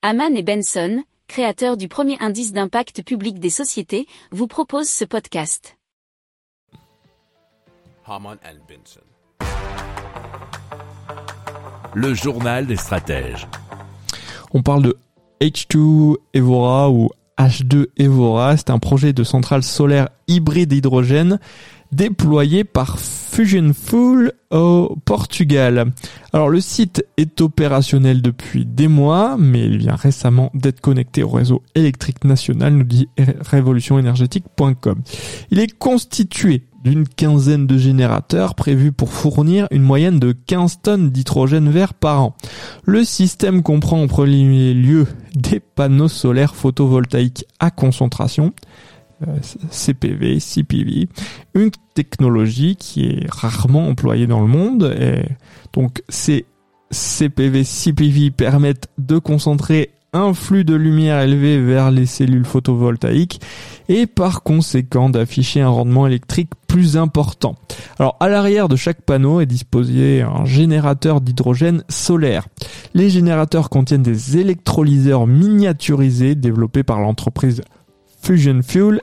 Haman et Benson, créateurs du premier indice d'impact public des sociétés, vous proposent ce podcast. Haman and Benson. Le journal des stratèges. On parle de H2 Evora ou H2 Evora. C'est un projet de centrale solaire hybride hydrogène déployé par Fusion Fuel au Portugal. Alors le site est opérationnel depuis des mois, mais il vient récemment d'être connecté au réseau électrique national, nous dit révolutionénergétique.com. Il est constitué d'une quinzaine de générateurs prévus pour fournir une moyenne de 15 tonnes d'hydrogène vert par an. Le système comprend en premier lieu des panneaux solaires photovoltaïques à concentration, CPV, CPV, une technologie qui est rarement employée dans le monde. Et donc ces CPV, CPV permettent de concentrer un flux de lumière élevé vers les cellules photovoltaïques et par conséquent d'afficher un rendement électrique plus important. Alors à l'arrière de chaque panneau est disposé un générateur d'hydrogène solaire. Les générateurs contiennent des électrolyseurs miniaturisés développés par l'entreprise Fusion Fuel